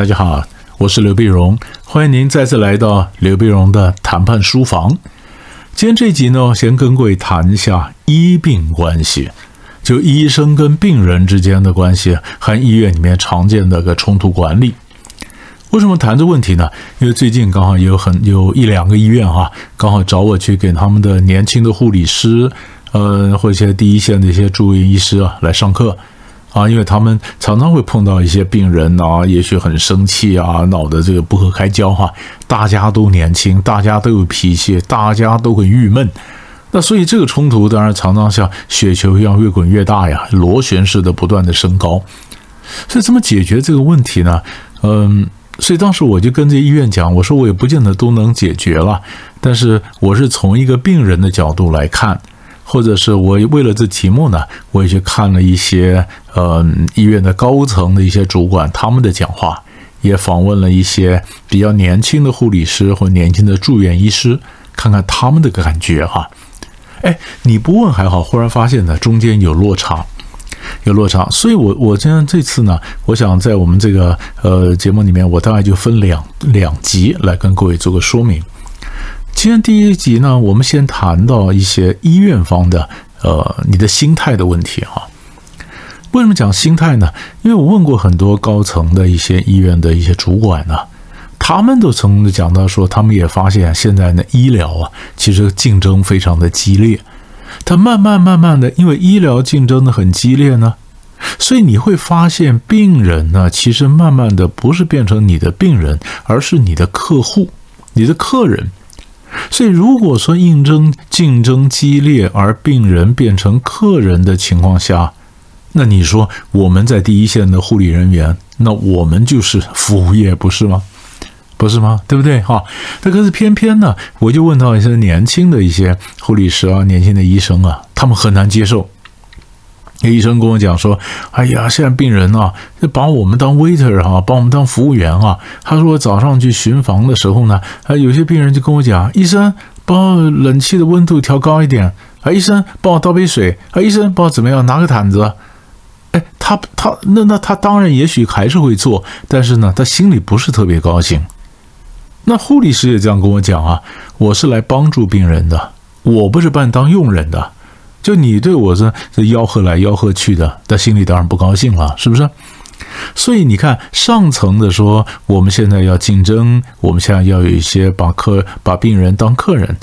大家好，我是刘碧荣，欢迎您再次来到刘碧荣的谈判书房。今天这集呢，先跟各位谈一下医病关系，就医生跟病人之间的关系和医院里面常见的个冲突管理。为什么谈这问题呢？因为最近刚好有很有一两个医院哈，刚好找我去给他们的年轻的护理师，呃，或者一些第一线的一些住院医师啊来上课。啊，因为他们常常会碰到一些病人啊，也许很生气啊，闹得这个不可开交哈。大家都年轻，大家都有脾气，大家都很郁闷。那所以这个冲突当然常常像雪球一样越滚越大呀，螺旋式的不断的升高。所以怎么解决这个问题呢？嗯，所以当时我就跟这医院讲，我说我也不见得都能解决了，但是我是从一个病人的角度来看。或者是我为了这题目呢，我也去看了一些呃医院的高层的一些主管他们的讲话，也访问了一些比较年轻的护理师或年轻的住院医师，看看他们的感觉哈。哎，你不问还好，忽然发现呢中间有落差，有落差，所以我我今天这次呢，我想在我们这个呃节目里面，我大概就分两两集来跟各位做个说明。今天第一集呢，我们先谈到一些医院方的，呃，你的心态的问题哈。为什么讲心态呢？因为我问过很多高层的一些医院的一些主管呢，他们都曾经讲到说，他们也发现现在呢医疗啊，其实竞争非常的激烈。他慢慢慢慢的，因为医疗竞争的很激烈呢，所以你会发现病人呢，其实慢慢的不是变成你的病人，而是你的客户，你的客人。所以，如果说竞争竞争激烈，而病人变成客人的情况下，那你说我们在第一线的护理人员，那我们就是服务业，不是吗？不是吗？对不对？哈，那可是偏偏呢，我就问到一些年轻的一些护理师啊，年轻的医生啊，他们很难接受。那医生跟我讲说：“哎呀，现在病人啊，就把我们当 waiter 哈，把我们当服务员啊。”他说：“早上去巡房的时候呢，啊，有些病人就跟我讲，医生帮我冷气的温度调高一点，啊，医生帮我倒杯水，啊，医生帮我怎么样，拿个毯子。”他他那那他当然也许还是会做，但是呢，他心里不是特别高兴。那护理师也这样跟我讲啊，我是来帮助病人的，我不是把你当佣人的。就你对我是这吆喝来吆喝去的，他心里当然不高兴了，是不是？所以你看，上层的说我们现在要竞争，我们现在要有一些把客把病人当客人，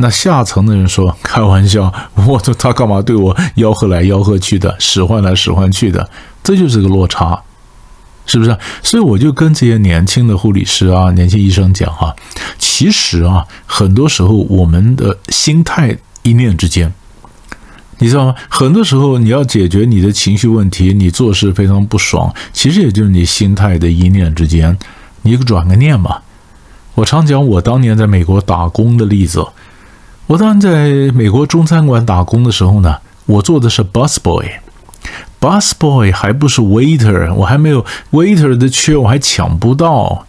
那下层的人说开玩笑，我说他干嘛对我吆喝来吆喝去的，使唤来使唤去的，这就是个落差，是不是？所以我就跟这些年轻的护理师啊、年轻医生讲哈，其实啊，很多时候我们的心态一念之间。你知道吗？很多时候你要解决你的情绪问题，你做事非常不爽，其实也就是你心态的一念之间，你转个念嘛。我常讲我当年在美国打工的例子。我当年在美国中餐馆打工的时候呢，我做的是 bus boy，bus boy 还不是 waiter，我还没有 waiter 的缺，我还抢不到。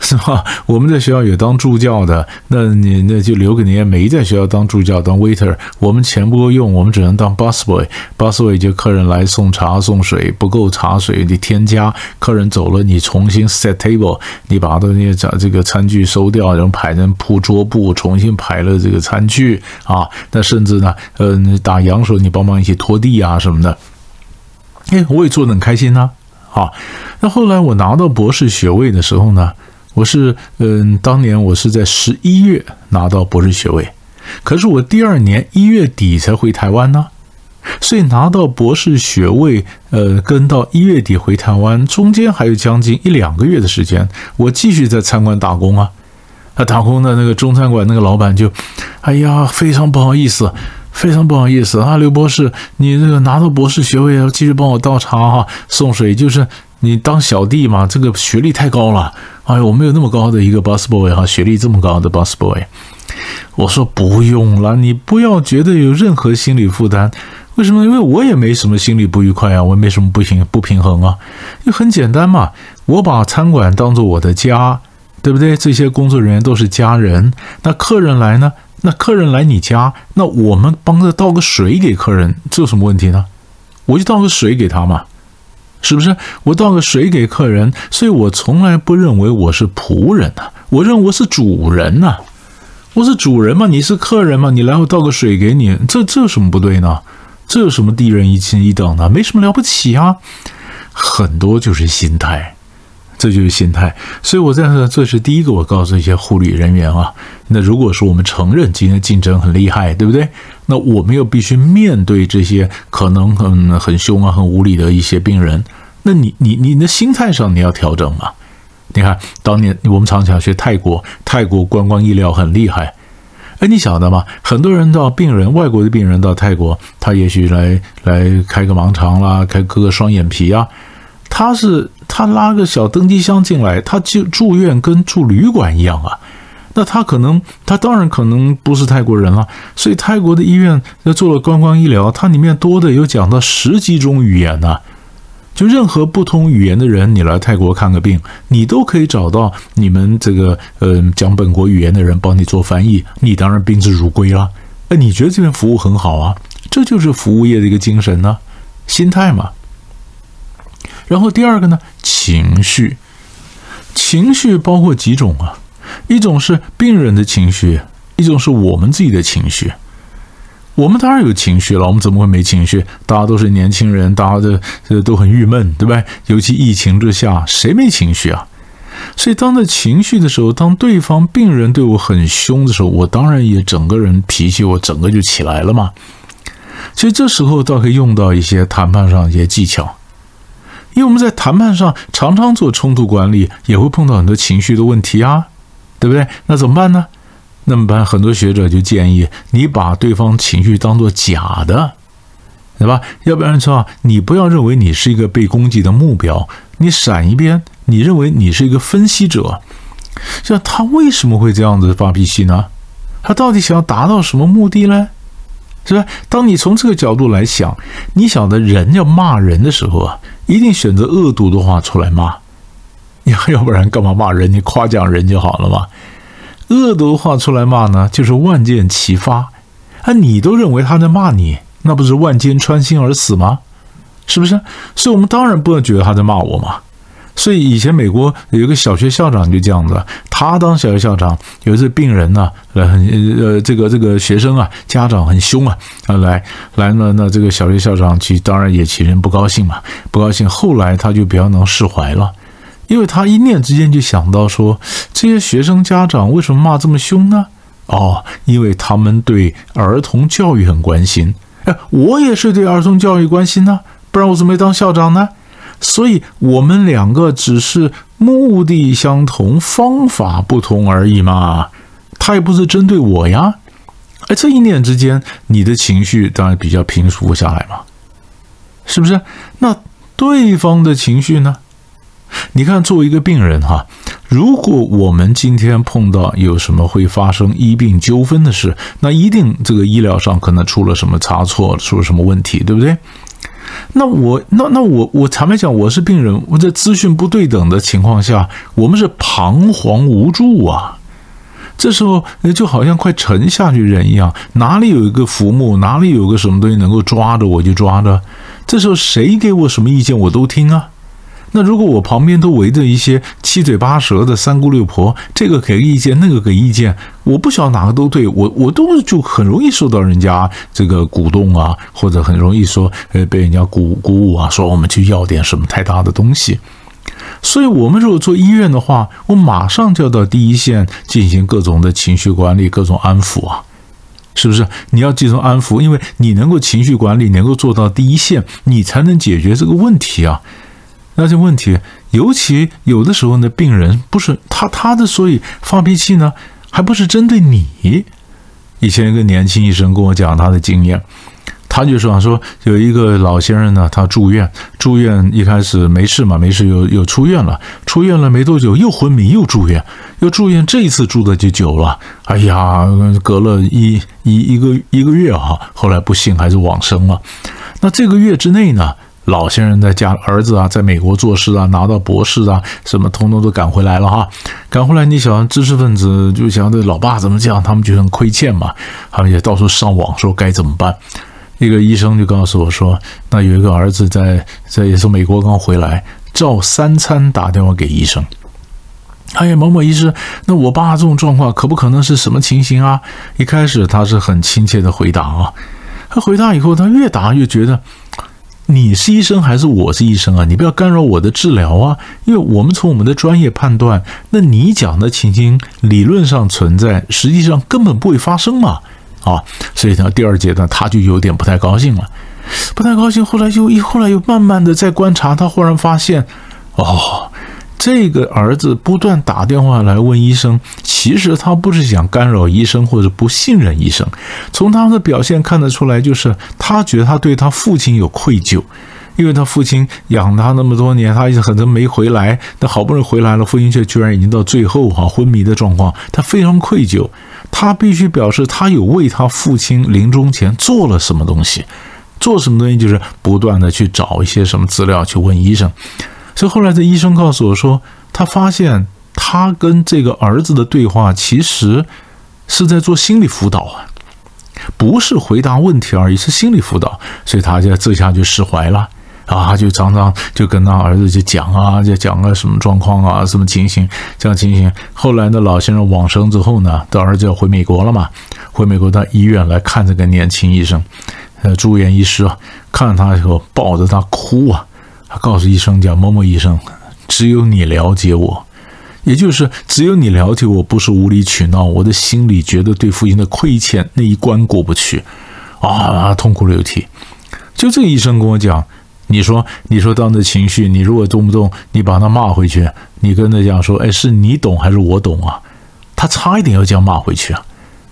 是吧？我们在学校也当助教的，那你那就留给那些没在学校当助教、当 waiter。我们钱不够用，我们只能当 bus boy。bus boy 就客人来送茶送水，不够茶水你添加。客人走了，你重新 set table，你把东西这这个餐具收掉，然后排成铺桌布，重新排了这个餐具啊。那甚至呢，嗯，打烊时候你帮忙一起拖地啊什么的。哎，我也做的很开心呐。好，那后来我拿到博士学位的时候呢？我是嗯，当年我是在十一月拿到博士学位，可是我第二年一月底才回台湾呢，所以拿到博士学位，呃，跟到一月底回台湾中间还有将近一两个月的时间，我继续在餐馆打工啊。那打工的那个中餐馆那个老板就，哎呀，非常不好意思，非常不好意思啊，刘博士，你这个拿到博士学位要继续帮我倒茶哈，送水，就是你当小弟嘛，这个学历太高了。哎，我没有那么高的一个 bus boy 哈，学历这么高的 bus boy。我说不用了，你不要觉得有任何心理负担。为什么？因为我也没什么心理不愉快啊，我也没什么不平不平衡啊。就很简单嘛，我把餐馆当做我的家，对不对？这些工作人员都是家人。那客人来呢？那客人来你家，那我们帮着倒个水给客人，这有什么问题呢？我就倒个水给他嘛。是不是？我倒个水给客人，所以我从来不认为我是仆人呐，我认为我是主人呐。我是主人嘛，你是客人嘛，你来我倒个水给你，这这有什么不对呢？这有什么低人一亲一等的？没什么了不起啊。很多就是心态，这就是心态。所以我在这，这是第一个，我告诉一些护理人员啊。那如果说我们承认今天竞争很厉害，对不对？那我们又必须面对这些可能很很凶啊、很无理的一些病人。那你你你的心态上你要调整嘛？你看当年我们常常去泰国，泰国观光医疗很厉害。哎，你晓得吗？很多人到病人，外国的病人到泰国，他也许来来开个盲肠啦，开割个双眼皮啊。他是他拉个小登机箱进来，他就住院跟住旅馆一样啊。那他可能，他当然可能不是泰国人了。所以泰国的医院在做了观光医疗，它里面多的有讲到十几种语言呢。就任何不同语言的人，你来泰国看个病，你都可以找到你们这个呃讲本国语言的人帮你做翻译，你当然宾至如归了。哎，你觉得这边服务很好啊？这就是服务业的一个精神呢，心态嘛。然后第二个呢，情绪，情绪包括几种啊？一种是病人的情绪，一种是我们自己的情绪。我们当然有情绪了，我们怎么会没情绪？大家都是年轻人，大家的这都很郁闷，对吧？尤其疫情之下，谁没情绪啊？所以当在情绪的时候，当对方病人对我很凶的时候，我当然也整个人脾气，我整个就起来了嘛。其实这时候倒可以用到一些谈判上一些技巧，因为我们在谈判上常常做冲突管理，也会碰到很多情绪的问题啊，对不对？那怎么办呢？那么办？很多学者就建议你把对方情绪当做假的，对吧？要不然说你不要认为你是一个被攻击的目标，你闪一边，你认为你是一个分析者，像他为什么会这样子发脾气呢？他到底想要达到什么目的呢？是吧？当你从这个角度来想，你晓得人要骂人的时候啊，一定选择恶毒的话出来骂，要 要不然干嘛骂人？你夸奖人就好了嘛。恶毒话出来骂呢，就是万箭齐发，啊，你都认为他在骂你，那不是万箭穿心而死吗？是不是？所以我们当然不能觉得他在骂我嘛。所以以前美国有一个小学校长就这样子，他当小学校长，有一次病人呢，呃，呃，这个这个学生啊，家长很凶啊，啊，来来呢，那这个小学校长其实当然也其实不高兴嘛，不高兴。后来他就比较能释怀了。因为他一念之间就想到说，这些学生家长为什么骂这么凶呢？哦，因为他们对儿童教育很关心。哎，我也是对儿童教育关心呢，不然我怎么没当校长呢？所以，我们两个只是目的相同，方法不同而已嘛。他也不是针对我呀。哎，这一念之间，你的情绪当然比较平复下来嘛，是不是？那对方的情绪呢？你看，作为一个病人哈，如果我们今天碰到有什么会发生医病纠纷的事，那一定这个医疗上可能出了什么差错，出了什么问题，对不对？那我那那我我坦白讲，我是病人，我在资讯不对等的情况下，我们是彷徨无助啊。这时候就好像快沉下去人一样，哪里有一个浮木，哪里有个什么东西能够抓着我就抓着。这时候谁给我什么意见，我都听啊。那如果我旁边都围着一些七嘴八舌的三姑六婆，这个给意见，那个给意见，我不晓得哪个都对，我我都就很容易受到人家这个鼓动啊，或者很容易说，呃，被人家鼓鼓舞啊，说我们去要点什么太大的东西。所以，我们如果做医院的话，我马上就要到第一线进行各种的情绪管理、各种安抚啊，是不是？你要进行安抚，因为你能够情绪管理，能够做到第一线，你才能解决这个问题啊。那些问题，尤其有的时候呢，病人不是他他的，所以发脾气呢，还不是针对你。以前一个年轻医生跟我讲他的经验，他就说说有一个老先生呢，他住院，住院一开始没事嘛，没事又又出院了，出院了没多久又昏迷又住院，又住院，这一次住的就久了，哎呀，隔了一一一个一个月哈，后来不幸还是往生了。那这个月之内呢？老先生在家，儿子啊，在美国做事啊，拿到博士啊，什么通通都赶回来了哈。赶回来，你想知识分子就想这老爸怎么这样，他们就很亏欠嘛，他们也到处上网说该怎么办。一个医生就告诉我说，那有一个儿子在在也从美国刚回来，照三餐打电话给医生。哎呀，某某医师，那我爸这种状况可不可能是什么情形啊？一开始他是很亲切的回答啊，他回答以后，他越答越觉得。你是医生还是我是医生啊？你不要干扰我的治疗啊！因为我们从我们的专业判断，那你讲的情形理论上存在，实际上根本不会发生嘛！啊，所以呢，第二阶段他就有点不太高兴了，不太高兴。后来又一后来又慢慢的在观察，他忽然发现，哦。这个儿子不断打电话来问医生，其实他不是想干扰医生或者不信任医生，从他们的表现看得出来，就是他觉得他对他父亲有愧疚，因为他父亲养他那么多年，他一直可能没回来，那好不容易回来了，父亲却居然已经到最后哈昏迷的状况，他非常愧疚，他必须表示他有为他父亲临终前做了什么东西，做什么东西就是不断的去找一些什么资料去问医生。所以后来，这医生告诉我说，他发现他跟这个儿子的对话，其实是在做心理辅导啊，不是回答问题而已，是心理辅导。所以他就这下就释怀了啊，就常常就跟他儿子就讲啊，就讲个什么状况啊，什么情形，这样情形。后来呢，老先生往生之后呢，他儿子要回美国了嘛，回美国到医院来看这个年轻医生，呃，住院医师啊，看他以后抱着他哭啊。告诉医生讲：“某某医生，只有你了解我，也就是只有你了解我，不是无理取闹。我的心里觉得对父亲的亏欠那一关过不去，啊，痛哭流涕。就这个医生跟我讲，你说，你说当着情绪，你如果动不动你把他骂回去，你跟他讲说，哎，是你懂还是我懂啊？他差一点要这样骂回去啊。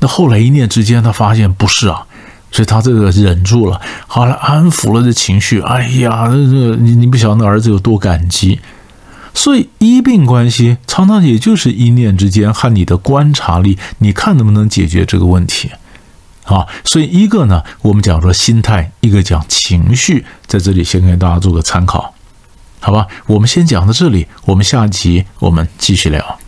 那后来一念之间，他发现不是啊。”所以他这个忍住了，好了，安抚了这情绪。哎呀，这你你不晓得那儿子有多感激。所以医病关系常常也就是一念之间和你的观察力，你看能不能解决这个问题啊？所以一个呢，我们讲说心态，一个讲情绪，在这里先给大家做个参考，好吧？我们先讲到这里，我们下集我们继续聊。